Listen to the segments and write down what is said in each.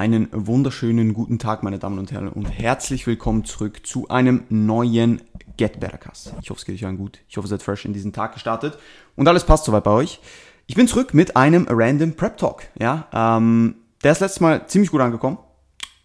Einen wunderschönen guten Tag, meine Damen und Herren, und herzlich willkommen zurück zu einem neuen Get Better Cast. Ich hoffe, es geht euch allen gut. Ich hoffe, ihr seid fresh in diesen Tag gestartet und alles passt soweit bei euch. Ich bin zurück mit einem Random Prep Talk. Ja, ähm, der ist letztes Mal ziemlich gut angekommen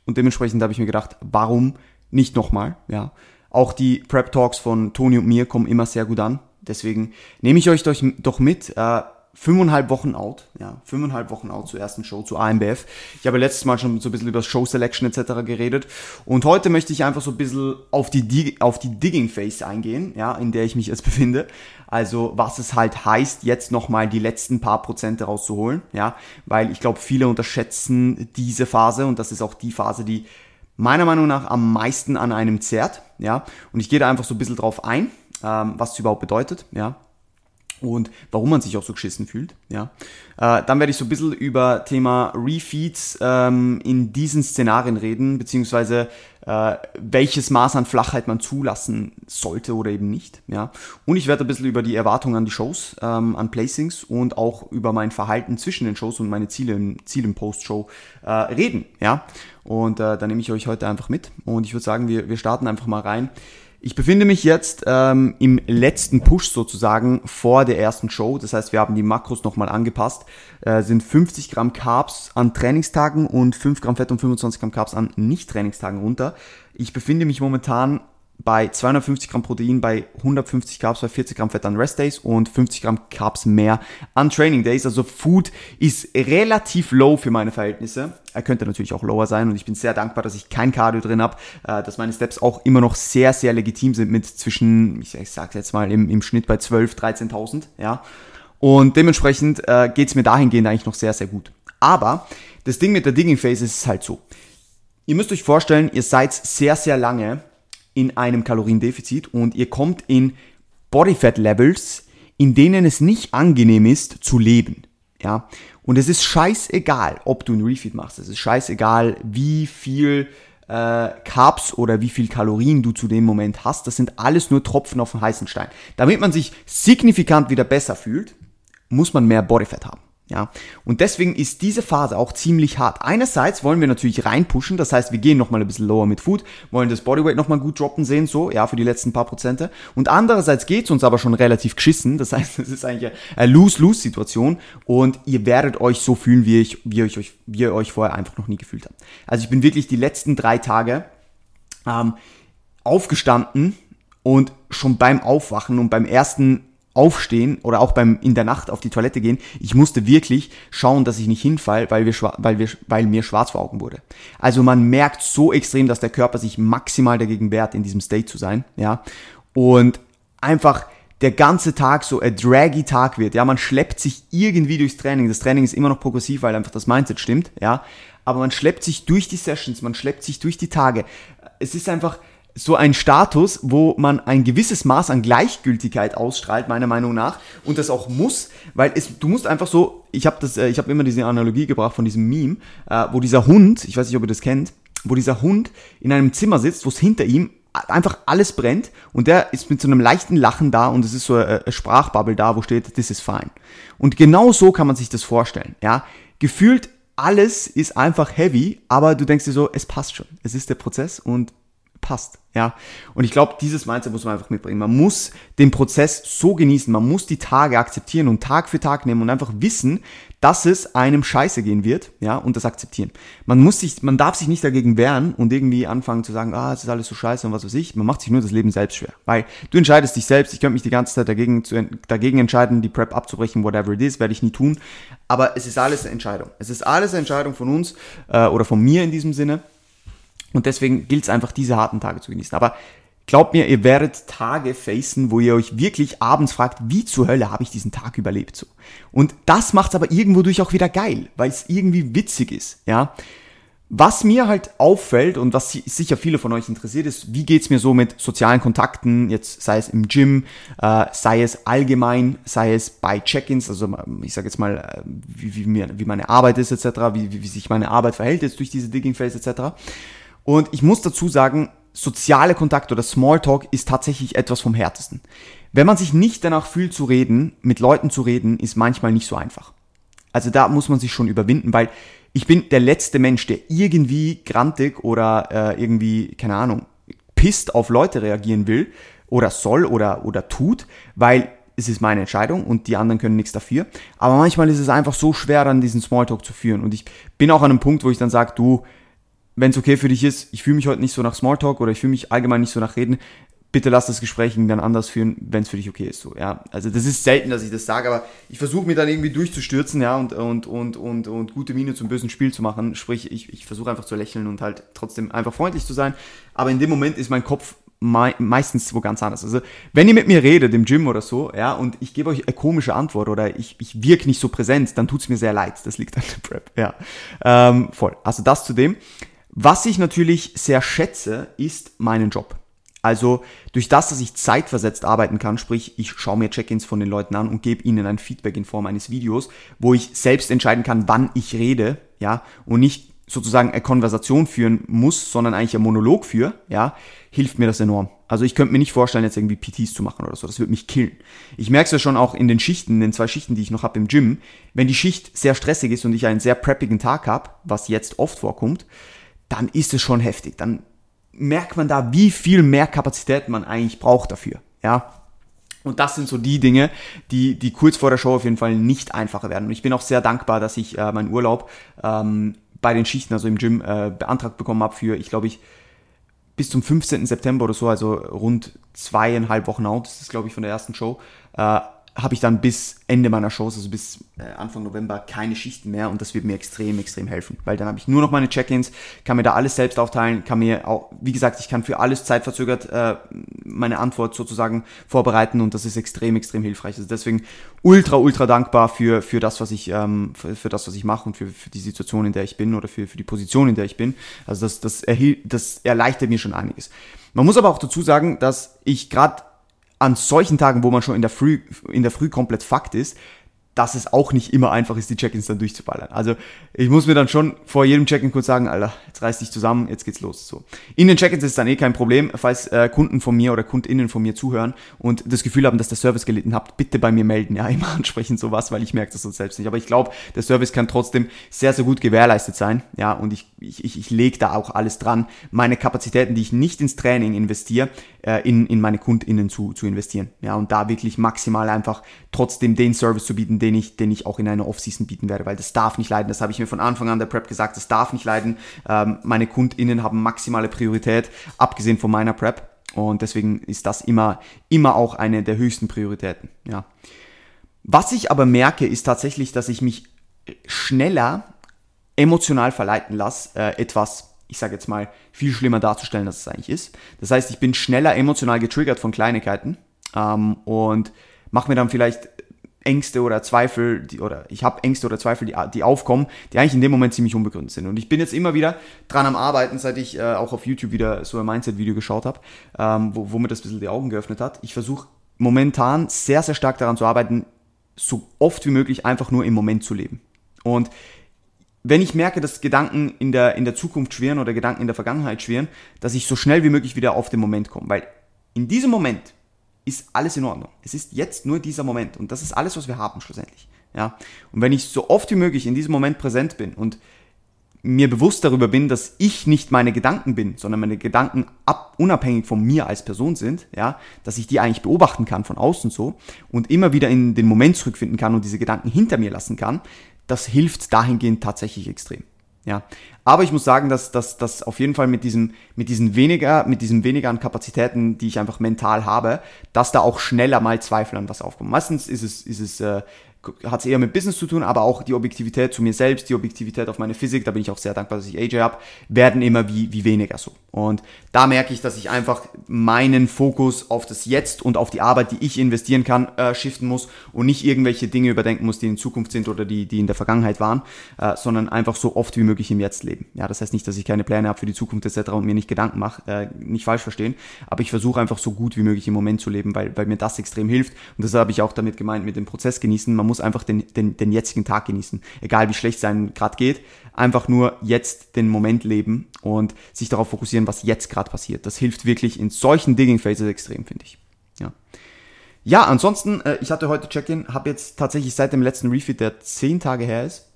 und dementsprechend habe ich mir gedacht, warum nicht nochmal? Ja, auch die Prep Talks von Toni und mir kommen immer sehr gut an. Deswegen nehme ich euch doch mit. Äh, fünfeinhalb Wochen out, ja, fünfeinhalb Wochen out zur ersten Show, zu AMBF. Ich habe letztes Mal schon so ein bisschen über Show Selection etc. geredet und heute möchte ich einfach so ein bisschen auf die, auf die Digging Phase eingehen, ja, in der ich mich jetzt befinde. Also was es halt heißt, jetzt nochmal die letzten paar Prozente rauszuholen, ja, weil ich glaube, viele unterschätzen diese Phase und das ist auch die Phase, die meiner Meinung nach am meisten an einem zerrt, ja, und ich gehe da einfach so ein bisschen drauf ein, ähm, was es überhaupt bedeutet, ja, und warum man sich auch so geschissen fühlt. Ja. Äh, dann werde ich so ein bisschen über Thema Refeeds ähm, in diesen Szenarien reden, beziehungsweise äh, welches Maß an Flachheit man zulassen sollte oder eben nicht. Ja. Und ich werde ein bisschen über die Erwartungen an die Shows, ähm, an Placings und auch über mein Verhalten zwischen den Shows und meine Ziele im, Ziele im Post-Show äh, reden. Ja. Und äh, da nehme ich euch heute einfach mit. Und ich würde sagen, wir, wir starten einfach mal rein. Ich befinde mich jetzt ähm, im letzten Push sozusagen vor der ersten Show. Das heißt, wir haben die Makros nochmal angepasst. Äh, sind 50 Gramm Carbs an Trainingstagen und 5 Gramm Fett und 25 Gramm Carbs an Nicht-Trainingstagen runter. Ich befinde mich momentan bei 250 Gramm Protein, bei 150 Carbs, bei 40 Gramm Fett an Rest Days und 50 Gramm Carbs mehr an Training Days. Also Food ist relativ low für meine Verhältnisse. Er könnte natürlich auch lower sein und ich bin sehr dankbar, dass ich kein Cardio drin habe, äh, dass meine Steps auch immer noch sehr, sehr legitim sind mit zwischen, ich, ich sage jetzt mal im, im Schnitt bei 12, 13.000, ja. Und dementsprechend äh, geht es mir dahingehend eigentlich noch sehr, sehr gut. Aber das Ding mit der Digging Phase ist halt so. Ihr müsst euch vorstellen, ihr seid sehr, sehr lange in einem Kaloriendefizit und ihr kommt in Bodyfat Levels, in denen es nicht angenehm ist zu leben. Ja, und es ist scheißegal, ob du ein Refeed machst. Es ist scheißegal, wie viel äh, Carbs oder wie viel Kalorien du zu dem Moment hast. Das sind alles nur Tropfen auf den heißen Stein. Damit man sich signifikant wieder besser fühlt, muss man mehr Bodyfat haben. Ja, und deswegen ist diese Phase auch ziemlich hart. Einerseits wollen wir natürlich reinpushen, das heißt, wir gehen nochmal ein bisschen lower mit Food, wollen das Bodyweight nochmal gut droppen sehen, so, ja, für die letzten paar Prozente. Und andererseits geht's uns aber schon relativ geschissen, das heißt, es ist eigentlich eine Lose-Lose-Situation und ihr werdet euch so fühlen, wie, ich, wie, ihr euch, wie ihr euch vorher einfach noch nie gefühlt habt. Also ich bin wirklich die letzten drei Tage ähm, aufgestanden und schon beim Aufwachen und beim ersten aufstehen oder auch beim in der Nacht auf die Toilette gehen, ich musste wirklich schauen, dass ich nicht hinfall, weil wir weil wir weil mir schwarz vor Augen wurde. Also man merkt so extrem, dass der Körper sich maximal dagegen wehrt in diesem State zu sein, ja? Und einfach der ganze Tag so ein draggy Tag wird. Ja, man schleppt sich irgendwie durchs Training. Das Training ist immer noch progressiv, weil einfach das Mindset stimmt, ja. Aber man schleppt sich durch die Sessions, man schleppt sich durch die Tage. Es ist einfach, so ein Status, wo man ein gewisses Maß an Gleichgültigkeit ausstrahlt, meiner Meinung nach, und das auch muss, weil es, du musst einfach so, ich habe das, äh, immer diese Analogie gebracht von diesem Meme, äh, wo dieser Hund, ich weiß nicht, ob ihr das kennt, wo dieser Hund in einem Zimmer sitzt, wo es hinter ihm einfach alles brennt und der ist mit so einem leichten Lachen da und es ist so eine Sprachbubble da, wo steht, this is fine. Und genau so kann man sich das vorstellen, ja. Gefühlt alles ist einfach heavy, aber du denkst dir so, es passt schon. Es ist der Prozess und passt. Ja, und ich glaube, dieses Mindset muss man einfach mitbringen. Man muss den Prozess so genießen, man muss die Tage akzeptieren und Tag für Tag nehmen und einfach wissen, dass es einem scheiße gehen wird, ja, und das akzeptieren. Man muss sich, man darf sich nicht dagegen wehren und irgendwie anfangen zu sagen, ah, es ist alles so scheiße und was weiß ich. Man macht sich nur das Leben selbst schwer, weil du entscheidest dich selbst. Ich könnte mich die ganze Zeit dagegen, zu, dagegen entscheiden, die Prep abzubrechen, whatever it is, werde ich nie tun. Aber es ist alles eine Entscheidung. Es ist alles eine Entscheidung von uns äh, oder von mir in diesem Sinne. Und deswegen gilt es einfach, diese harten Tage zu genießen. Aber glaubt mir, ihr werdet Tage facen, wo ihr euch wirklich abends fragt, wie zur Hölle habe ich diesen Tag überlebt so. Und das macht es aber irgendwo durch auch wieder geil, weil es irgendwie witzig ist, ja. Was mir halt auffällt und was sicher viele von euch interessiert ist, wie geht's mir so mit sozialen Kontakten, jetzt sei es im Gym, äh, sei es allgemein, sei es bei Check-ins, also ich sage jetzt mal, äh, wie, wie, mir, wie meine Arbeit ist etc., wie, wie, wie sich meine Arbeit verhält jetzt durch diese Digging Phase etc. Und ich muss dazu sagen, soziale Kontakt oder Smalltalk ist tatsächlich etwas vom härtesten. Wenn man sich nicht danach fühlt zu reden, mit Leuten zu reden, ist manchmal nicht so einfach. Also da muss man sich schon überwinden, weil ich bin der letzte Mensch, der irgendwie grantig oder äh, irgendwie, keine Ahnung, pisst auf Leute reagieren will oder soll oder, oder tut, weil es ist meine Entscheidung und die anderen können nichts dafür. Aber manchmal ist es einfach so schwer, dann diesen Smalltalk zu führen. Und ich bin auch an einem Punkt, wo ich dann sage, du, wenn es okay für dich ist, ich fühle mich heute nicht so nach Smalltalk oder ich fühle mich allgemein nicht so nach Reden, bitte lass das Gespräch dann anders führen, wenn es für dich okay ist. So, ja. Also das ist selten, dass ich das sage, aber ich versuche mir dann irgendwie durchzustürzen, ja, und, und, und, und, und gute Miene zum bösen Spiel zu machen. Sprich, ich, ich versuche einfach zu lächeln und halt trotzdem einfach freundlich zu sein. Aber in dem Moment ist mein Kopf mei meistens wo ganz anders. Also wenn ihr mit mir redet im Gym oder so, ja, und ich gebe euch eine komische Antwort oder ich, ich wirke nicht so präsent, dann tut es mir sehr leid. Das liegt an der Prep, ja. Ähm, voll. Also das zu dem. Was ich natürlich sehr schätze, ist meinen Job. Also durch das, dass ich zeitversetzt arbeiten kann, sprich ich schaue mir Check-ins von den Leuten an und gebe ihnen ein Feedback in Form eines Videos, wo ich selbst entscheiden kann, wann ich rede, ja, und nicht sozusagen eine Konversation führen muss, sondern eigentlich ein Monolog für, ja, hilft mir das enorm. Also ich könnte mir nicht vorstellen, jetzt irgendwie PTs zu machen oder so. Das würde mich killen. Ich merke es ja schon auch in den Schichten, in den zwei Schichten, die ich noch habe im Gym. Wenn die Schicht sehr stressig ist und ich einen sehr preppigen Tag habe, was jetzt oft vorkommt, dann ist es schon heftig. Dann merkt man da, wie viel mehr Kapazität man eigentlich braucht dafür. Ja. Und das sind so die Dinge, die, die kurz vor der Show auf jeden Fall nicht einfacher werden. Und ich bin auch sehr dankbar, dass ich äh, meinen Urlaub ähm, bei den Schichten, also im Gym, äh, beantragt bekommen habe für, ich glaube ich, bis zum 15. September oder so, also rund zweieinhalb Wochen out, das ist glaube ich von der ersten Show, äh, habe ich dann bis Ende meiner Shows, also bis äh, Anfang November, keine Schichten mehr und das wird mir extrem, extrem helfen, weil dann habe ich nur noch meine Check-ins, kann mir da alles selbst aufteilen, kann mir auch, wie gesagt, ich kann für alles zeitverzögert äh, meine Antwort sozusagen vorbereiten und das ist extrem, extrem hilfreich. Also deswegen ultra, ultra dankbar für, für das, was ich, ähm, für, für das, was ich mache und für, für die Situation, in der ich bin oder für, für die Position, in der ich bin. Also das, das, erhielt, das erleichtert mir schon einiges. Man muss aber auch dazu sagen, dass ich gerade an solchen Tagen, wo man schon in der Früh, in der Früh komplett fucked ist, dass es auch nicht immer einfach ist, die Check-ins dann durchzuballern. Also ich muss mir dann schon vor jedem Check-in kurz sagen, Alter, jetzt reiß dich zusammen, jetzt geht's los. So. In den Check-ins ist dann eh kein Problem, falls äh, Kunden von mir oder KundInnen von mir zuhören und das Gefühl haben, dass der Service gelitten habt, bitte bei mir melden. Ja, immer ansprechen sowas, weil ich merke das sonst selbst nicht. Aber ich glaube, der Service kann trotzdem sehr, sehr gut gewährleistet sein. Ja, und ich, ich, ich, ich lege da auch alles dran, meine Kapazitäten, die ich nicht ins Training investiere, äh, in, in meine KundInnen zu, zu investieren. Ja, und da wirklich maximal einfach trotzdem den Service zu bieten, den ich, den ich auch in einer Off-Season bieten werde, weil das darf nicht leiden. Das habe ich mir von Anfang an der Prep gesagt, das darf nicht leiden. Ähm, meine KundInnen haben maximale Priorität, abgesehen von meiner Prep. Und deswegen ist das immer, immer auch eine der höchsten Prioritäten. Ja. Was ich aber merke, ist tatsächlich, dass ich mich schneller emotional verleiten lasse, äh, etwas ich sage jetzt mal, viel schlimmer darzustellen, als es eigentlich ist. Das heißt, ich bin schneller emotional getriggert von Kleinigkeiten ähm, und mache mir dann vielleicht Ängste oder Zweifel, die, oder ich habe Ängste oder Zweifel, die, die aufkommen, die eigentlich in dem Moment ziemlich unbegründet sind. Und ich bin jetzt immer wieder dran am Arbeiten, seit ich äh, auch auf YouTube wieder so ein Mindset-Video geschaut habe, ähm, wo, wo mir das ein bisschen die Augen geöffnet hat. Ich versuche momentan sehr, sehr stark daran zu arbeiten, so oft wie möglich einfach nur im Moment zu leben. Und wenn ich merke, dass Gedanken in der, in der Zukunft schweren oder Gedanken in der Vergangenheit schweren, dass ich so schnell wie möglich wieder auf den Moment komme. Weil in diesem Moment ist alles in Ordnung. Es ist jetzt nur dieser Moment und das ist alles, was wir haben schlussendlich. Ja? Und wenn ich so oft wie möglich in diesem Moment präsent bin und mir bewusst darüber bin, dass ich nicht meine Gedanken bin, sondern meine Gedanken ab, unabhängig von mir als Person sind, ja, dass ich die eigentlich beobachten kann von außen so und immer wieder in den Moment zurückfinden kann und diese Gedanken hinter mir lassen kann, das hilft dahingehend tatsächlich extrem. Ja, aber ich muss sagen, dass dass dass auf jeden Fall mit diesem mit diesen weniger mit diesem weniger an Kapazitäten, die ich einfach mental habe, dass da auch schneller mal Zweifel an was aufkommen. Meistens ist es ist es äh, hat es eher mit Business zu tun, aber auch die Objektivität zu mir selbst, die Objektivität auf meine Physik, da bin ich auch sehr dankbar, dass ich AJ habe, werden immer wie, wie weniger so. Und da merke ich, dass ich einfach meinen Fokus auf das Jetzt und auf die Arbeit, die ich investieren kann, äh, shiften muss und nicht irgendwelche Dinge überdenken muss, die in Zukunft sind oder die, die in der Vergangenheit waren, äh, sondern einfach so oft wie möglich im Jetzt leben. Ja, das heißt nicht, dass ich keine Pläne habe für die Zukunft etc. und mir nicht Gedanken mache, äh, nicht falsch verstehen, aber ich versuche einfach so gut wie möglich im Moment zu leben, weil, weil mir das extrem hilft und das habe ich auch damit gemeint mit dem Prozess genießen. Man muss einfach den, den, den jetzigen Tag genießen, egal wie schlecht es einem gerade geht, einfach nur jetzt den Moment leben und sich darauf fokussieren, was jetzt gerade passiert. Das hilft wirklich in solchen Digging Phases extrem, finde ich. Ja. Ja, ansonsten, äh, ich hatte heute Check-in, habe jetzt tatsächlich seit dem letzten Refit, der zehn Tage her ist,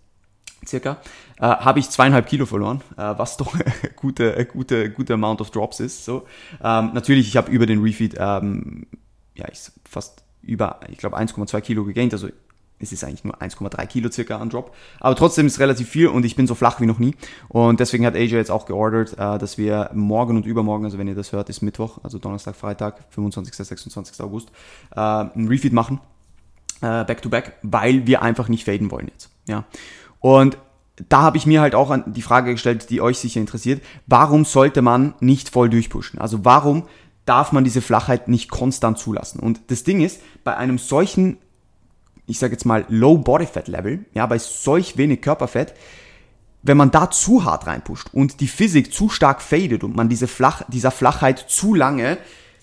circa, äh, habe ich zweieinhalb Kilo verloren, äh, was doch gute, gute, gute Amount of Drops ist. So. Ähm, natürlich, ich habe über den Refeed, ähm, ja, ich fast über, ich glaube 1,2 Kilo gegaint, also es ist eigentlich nur 1,3 Kilo circa an Drop. Aber trotzdem ist es relativ viel und ich bin so flach wie noch nie. Und deswegen hat AJ jetzt auch geordert, äh, dass wir morgen und übermorgen, also wenn ihr das hört, ist Mittwoch, also Donnerstag, Freitag, 25. 26. August, äh, ein Refeed machen. Äh, back to back, weil wir einfach nicht faden wollen jetzt. Ja. Und da habe ich mir halt auch die Frage gestellt, die euch sicher interessiert. Warum sollte man nicht voll durchpushen? Also warum darf man diese Flachheit nicht konstant zulassen? Und das Ding ist, bei einem solchen ich sage jetzt mal, Low Body Fat Level, ja, bei solch wenig Körperfett, wenn man da zu hart reinpusht und die Physik zu stark fadet und man diese Flach, dieser Flachheit zu lange,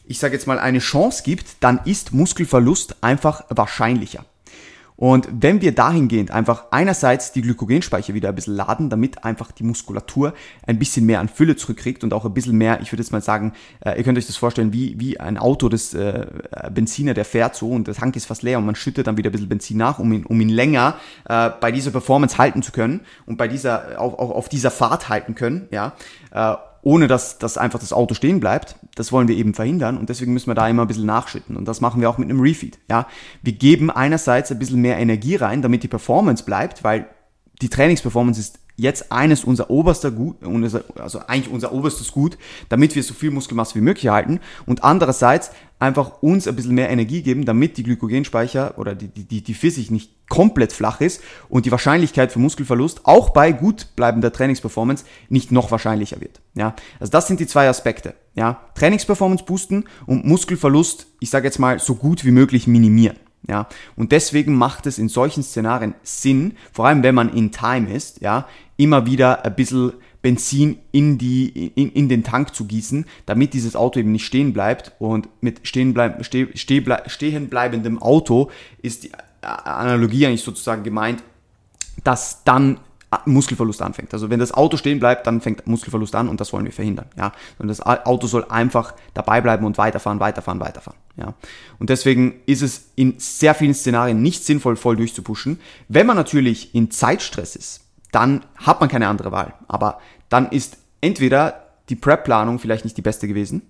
ich sage jetzt mal, eine Chance gibt, dann ist Muskelverlust einfach wahrscheinlicher. Und wenn wir dahingehend einfach einerseits die Glykogenspeicher wieder ein bisschen laden, damit einfach die Muskulatur ein bisschen mehr an Fülle zurückkriegt und auch ein bisschen mehr, ich würde jetzt mal sagen, äh, ihr könnt euch das vorstellen, wie, wie ein Auto, das äh, Benziner, der fährt so und der Tank ist fast leer und man schüttet dann wieder ein bisschen Benzin nach, um ihn, um ihn länger äh, bei dieser Performance halten zu können und bei dieser, auch, auch auf dieser Fahrt halten können, ja. Äh, ohne dass, dass einfach das Auto stehen bleibt. Das wollen wir eben verhindern und deswegen müssen wir da immer ein bisschen nachschütten. Und das machen wir auch mit einem Refeed. Ja? Wir geben einerseits ein bisschen mehr Energie rein, damit die Performance bleibt, weil die Trainingsperformance ist jetzt eines unser oberster Gut, also eigentlich unser oberstes Gut, damit wir so viel Muskelmasse wie möglich halten und andererseits einfach uns ein bisschen mehr Energie geben, damit die Glykogenspeicher oder die, die, die Physik nicht komplett flach ist und die Wahrscheinlichkeit für Muskelverlust auch bei gut bleibender Trainingsperformance nicht noch wahrscheinlicher wird. Ja, also das sind die zwei Aspekte. Ja, Trainingsperformance boosten und Muskelverlust, ich sage jetzt mal, so gut wie möglich minimieren. Ja, und deswegen macht es in solchen Szenarien Sinn, vor allem wenn man in Time ist, ja, immer wieder ein bisschen Benzin in, die, in, in den Tank zu gießen, damit dieses Auto eben nicht stehen bleibt. Und mit stehen, bleib, steh, steh, stehen bleibendem Auto ist die Analogie eigentlich sozusagen gemeint, dass dann Muskelverlust anfängt. Also wenn das Auto stehen bleibt, dann fängt Muskelverlust an und das wollen wir verhindern. Ja, und das Auto soll einfach dabei bleiben und weiterfahren, weiterfahren, weiterfahren. Ja, und deswegen ist es in sehr vielen Szenarien nicht sinnvoll, voll durchzupushen. Wenn man natürlich in Zeitstress ist, dann hat man keine andere Wahl. Aber dann ist entweder die Prep-Planung vielleicht nicht die beste gewesen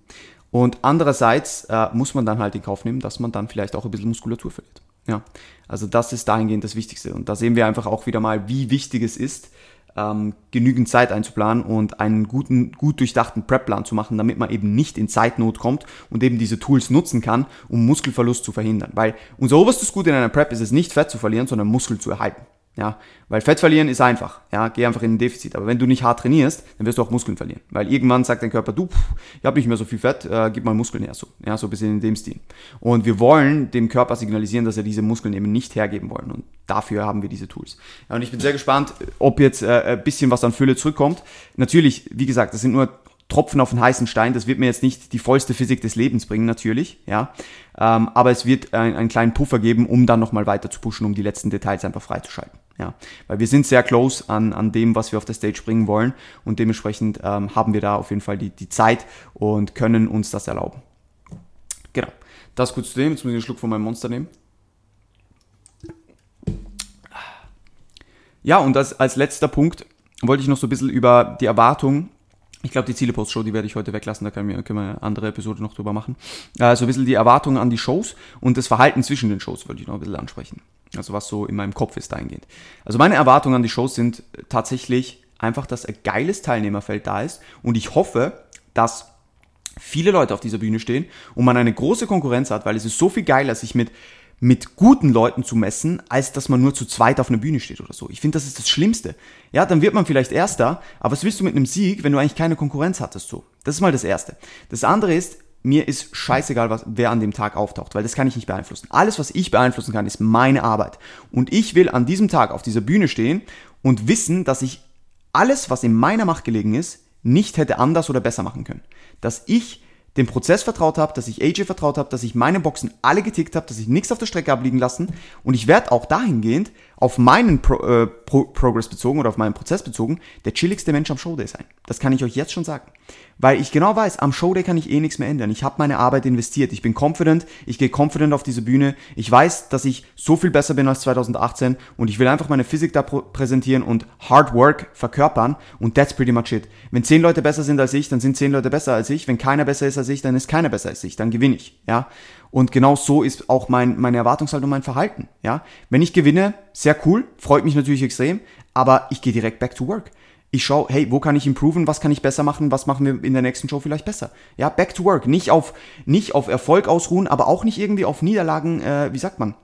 und andererseits äh, muss man dann halt in Kauf nehmen, dass man dann vielleicht auch ein bisschen Muskulatur verliert. Ja, also das ist dahingehend das Wichtigste. Und da sehen wir einfach auch wieder mal, wie wichtig es ist, ähm, genügend Zeit einzuplanen und einen guten, gut durchdachten Prep-Plan zu machen, damit man eben nicht in Zeitnot kommt und eben diese Tools nutzen kann, um Muskelverlust zu verhindern. Weil unser oberstes Gut in einer Prep ist es nicht Fett zu verlieren, sondern Muskel zu erhalten. Ja, weil Fett verlieren ist einfach. Ja, geh einfach in ein Defizit. Aber wenn du nicht hart trainierst, dann wirst du auch Muskeln verlieren. Weil irgendwann sagt dein Körper, du, pff, ich habe nicht mehr so viel Fett, äh, gib mal Muskeln her. So, ja, so ein bisschen in dem Stil. Und wir wollen dem Körper signalisieren, dass er diese Muskeln eben nicht hergeben wollen. Und dafür haben wir diese Tools. Ja, und ich bin sehr gespannt, ob jetzt äh, ein bisschen was an Fülle zurückkommt. Natürlich, wie gesagt, das sind nur Tropfen auf den heißen Stein. Das wird mir jetzt nicht die vollste Physik des Lebens bringen, natürlich, ja. Ähm, aber es wird ein, einen kleinen Puffer geben, um dann nochmal weiter zu pushen, um die letzten Details einfach freizuschalten. Ja, weil wir sind sehr close an, an dem, was wir auf der Stage bringen wollen und dementsprechend ähm, haben wir da auf jeden Fall die, die Zeit und können uns das erlauben. Genau. Das kurz zu dem. Jetzt muss ich einen Schluck von meinem Monster nehmen. Ja, und das, als letzter Punkt wollte ich noch so ein bisschen über die Erwartung ich glaube, die Ziele-Post-Show, die werde ich heute weglassen, da können wir, können wir eine andere Episode noch drüber machen. Also ein bisschen die Erwartungen an die Shows und das Verhalten zwischen den Shows wollte ich noch ein bisschen ansprechen. Also was so in meinem Kopf ist dahingehend. Also meine Erwartungen an die Shows sind tatsächlich einfach, dass ein geiles Teilnehmerfeld da ist und ich hoffe, dass viele Leute auf dieser Bühne stehen und man eine große Konkurrenz hat, weil es ist so viel geiler, sich mit mit guten Leuten zu messen, als dass man nur zu zweit auf einer Bühne steht oder so. Ich finde, das ist das Schlimmste. Ja, dann wird man vielleicht Erster, aber was willst du mit einem Sieg, wenn du eigentlich keine Konkurrenz hattest so? Das ist mal das Erste. Das andere ist, mir ist scheißegal, was, wer an dem Tag auftaucht, weil das kann ich nicht beeinflussen. Alles, was ich beeinflussen kann, ist meine Arbeit. Und ich will an diesem Tag auf dieser Bühne stehen und wissen, dass ich alles, was in meiner Macht gelegen ist, nicht hätte anders oder besser machen können. Dass ich dem Prozess vertraut habe, dass ich AJ vertraut habe, dass ich meine Boxen alle getickt habe, dass ich nichts auf der Strecke abliegen lassen und ich werde auch dahingehend auf meinen Pro, äh, Pro Progress bezogen oder auf meinen Prozess bezogen, der chilligste Mensch am Showday sein. Das kann ich euch jetzt schon sagen. Weil ich genau weiß, am Showday kann ich eh nichts mehr ändern. Ich habe meine Arbeit investiert. Ich bin confident, ich gehe confident auf diese Bühne. Ich weiß, dass ich so viel besser bin als 2018 und ich will einfach meine Physik da präsentieren und Hard Work verkörpern und that's pretty much it. Wenn zehn Leute besser sind als ich, dann sind zehn Leute besser als ich. Wenn keiner besser ist als ich, dann ist keiner besser als ich. Dann gewinne ich, ja. Und genau so ist auch mein, meine Erwartungshaltung, mein Verhalten, ja. Wenn ich gewinne, sehr cool, freut mich natürlich extrem, aber ich gehe direkt back to work. Ich schaue, hey, wo kann ich improven, was kann ich besser machen, was machen wir in der nächsten Show vielleicht besser. Ja, back to work. Nicht auf, nicht auf Erfolg ausruhen, aber auch nicht irgendwie auf Niederlagen, äh, wie sagt man,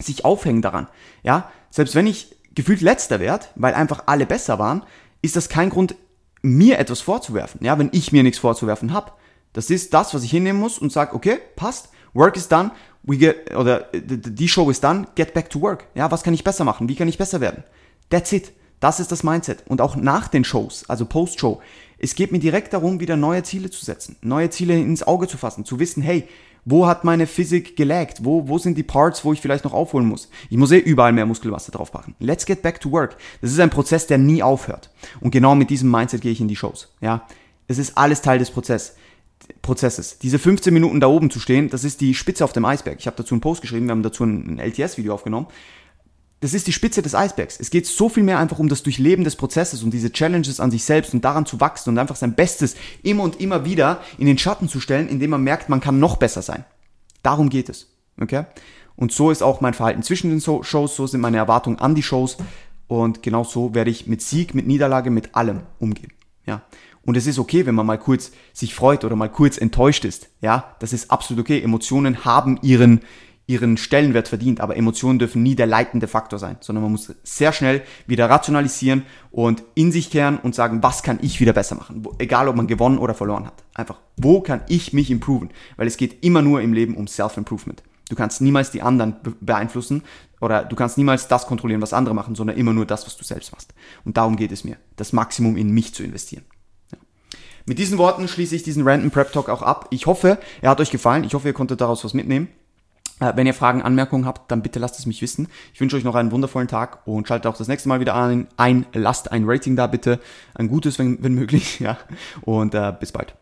sich aufhängen daran. Ja, selbst wenn ich gefühlt letzter werde, weil einfach alle besser waren, ist das kein Grund, mir etwas vorzuwerfen. Ja, wenn ich mir nichts vorzuwerfen habe. Das ist das, was ich hinnehmen muss und sage, okay, passt, work is done, we get, oder die Show ist done, get back to work. Ja, was kann ich besser machen? Wie kann ich besser werden? That's it. Das ist das Mindset. Und auch nach den Shows, also Post-Show. Es geht mir direkt darum, wieder neue Ziele zu setzen, neue Ziele ins Auge zu fassen, zu wissen, hey, wo hat meine Physik gelaggt? Wo, wo sind die Parts, wo ich vielleicht noch aufholen muss? Ich muss eh überall mehr Muskelmasse drauf packen. Let's get back to work. Das ist ein Prozess, der nie aufhört. Und genau mit diesem Mindset gehe ich in die Shows. Ja, es ist alles Teil des Prozesses. Prozesses. Diese 15 Minuten da oben zu stehen, das ist die Spitze auf dem Eisberg. Ich habe dazu einen Post geschrieben, wir haben dazu ein LTS-Video aufgenommen das ist die Spitze des Eisbergs. Es geht so viel mehr einfach um das Durchleben des Prozesses und diese Challenges an sich selbst und daran zu wachsen und einfach sein Bestes immer und immer wieder in den Schatten zu stellen, indem man merkt, man kann noch besser sein. Darum geht es. Okay? Und so ist auch mein Verhalten zwischen den Shows, so sind meine Erwartungen an die Shows und genau so werde ich mit Sieg, mit Niederlage, mit allem umgehen. Ja. Und es ist okay, wenn man mal kurz sich freut oder mal kurz enttäuscht ist. Ja, das ist absolut okay. Emotionen haben ihren, ihren Stellenwert verdient, aber Emotionen dürfen nie der leitende Faktor sein, sondern man muss sehr schnell wieder rationalisieren und in sich kehren und sagen, was kann ich wieder besser machen, egal ob man gewonnen oder verloren hat. Einfach, wo kann ich mich improven? Weil es geht immer nur im Leben um Self-Improvement. Du kannst niemals die anderen beeinflussen oder du kannst niemals das kontrollieren, was andere machen, sondern immer nur das, was du selbst machst. Und darum geht es mir, das Maximum in mich zu investieren. Mit diesen Worten schließe ich diesen Random Prep Talk auch ab. Ich hoffe, er hat euch gefallen. Ich hoffe, ihr konntet daraus was mitnehmen. Äh, wenn ihr Fragen, Anmerkungen habt, dann bitte lasst es mich wissen. Ich wünsche euch noch einen wundervollen Tag und schaltet auch das nächste Mal wieder ein. ein lasst ein Rating da bitte. Ein gutes, wenn, wenn möglich. Ja. Und äh, bis bald.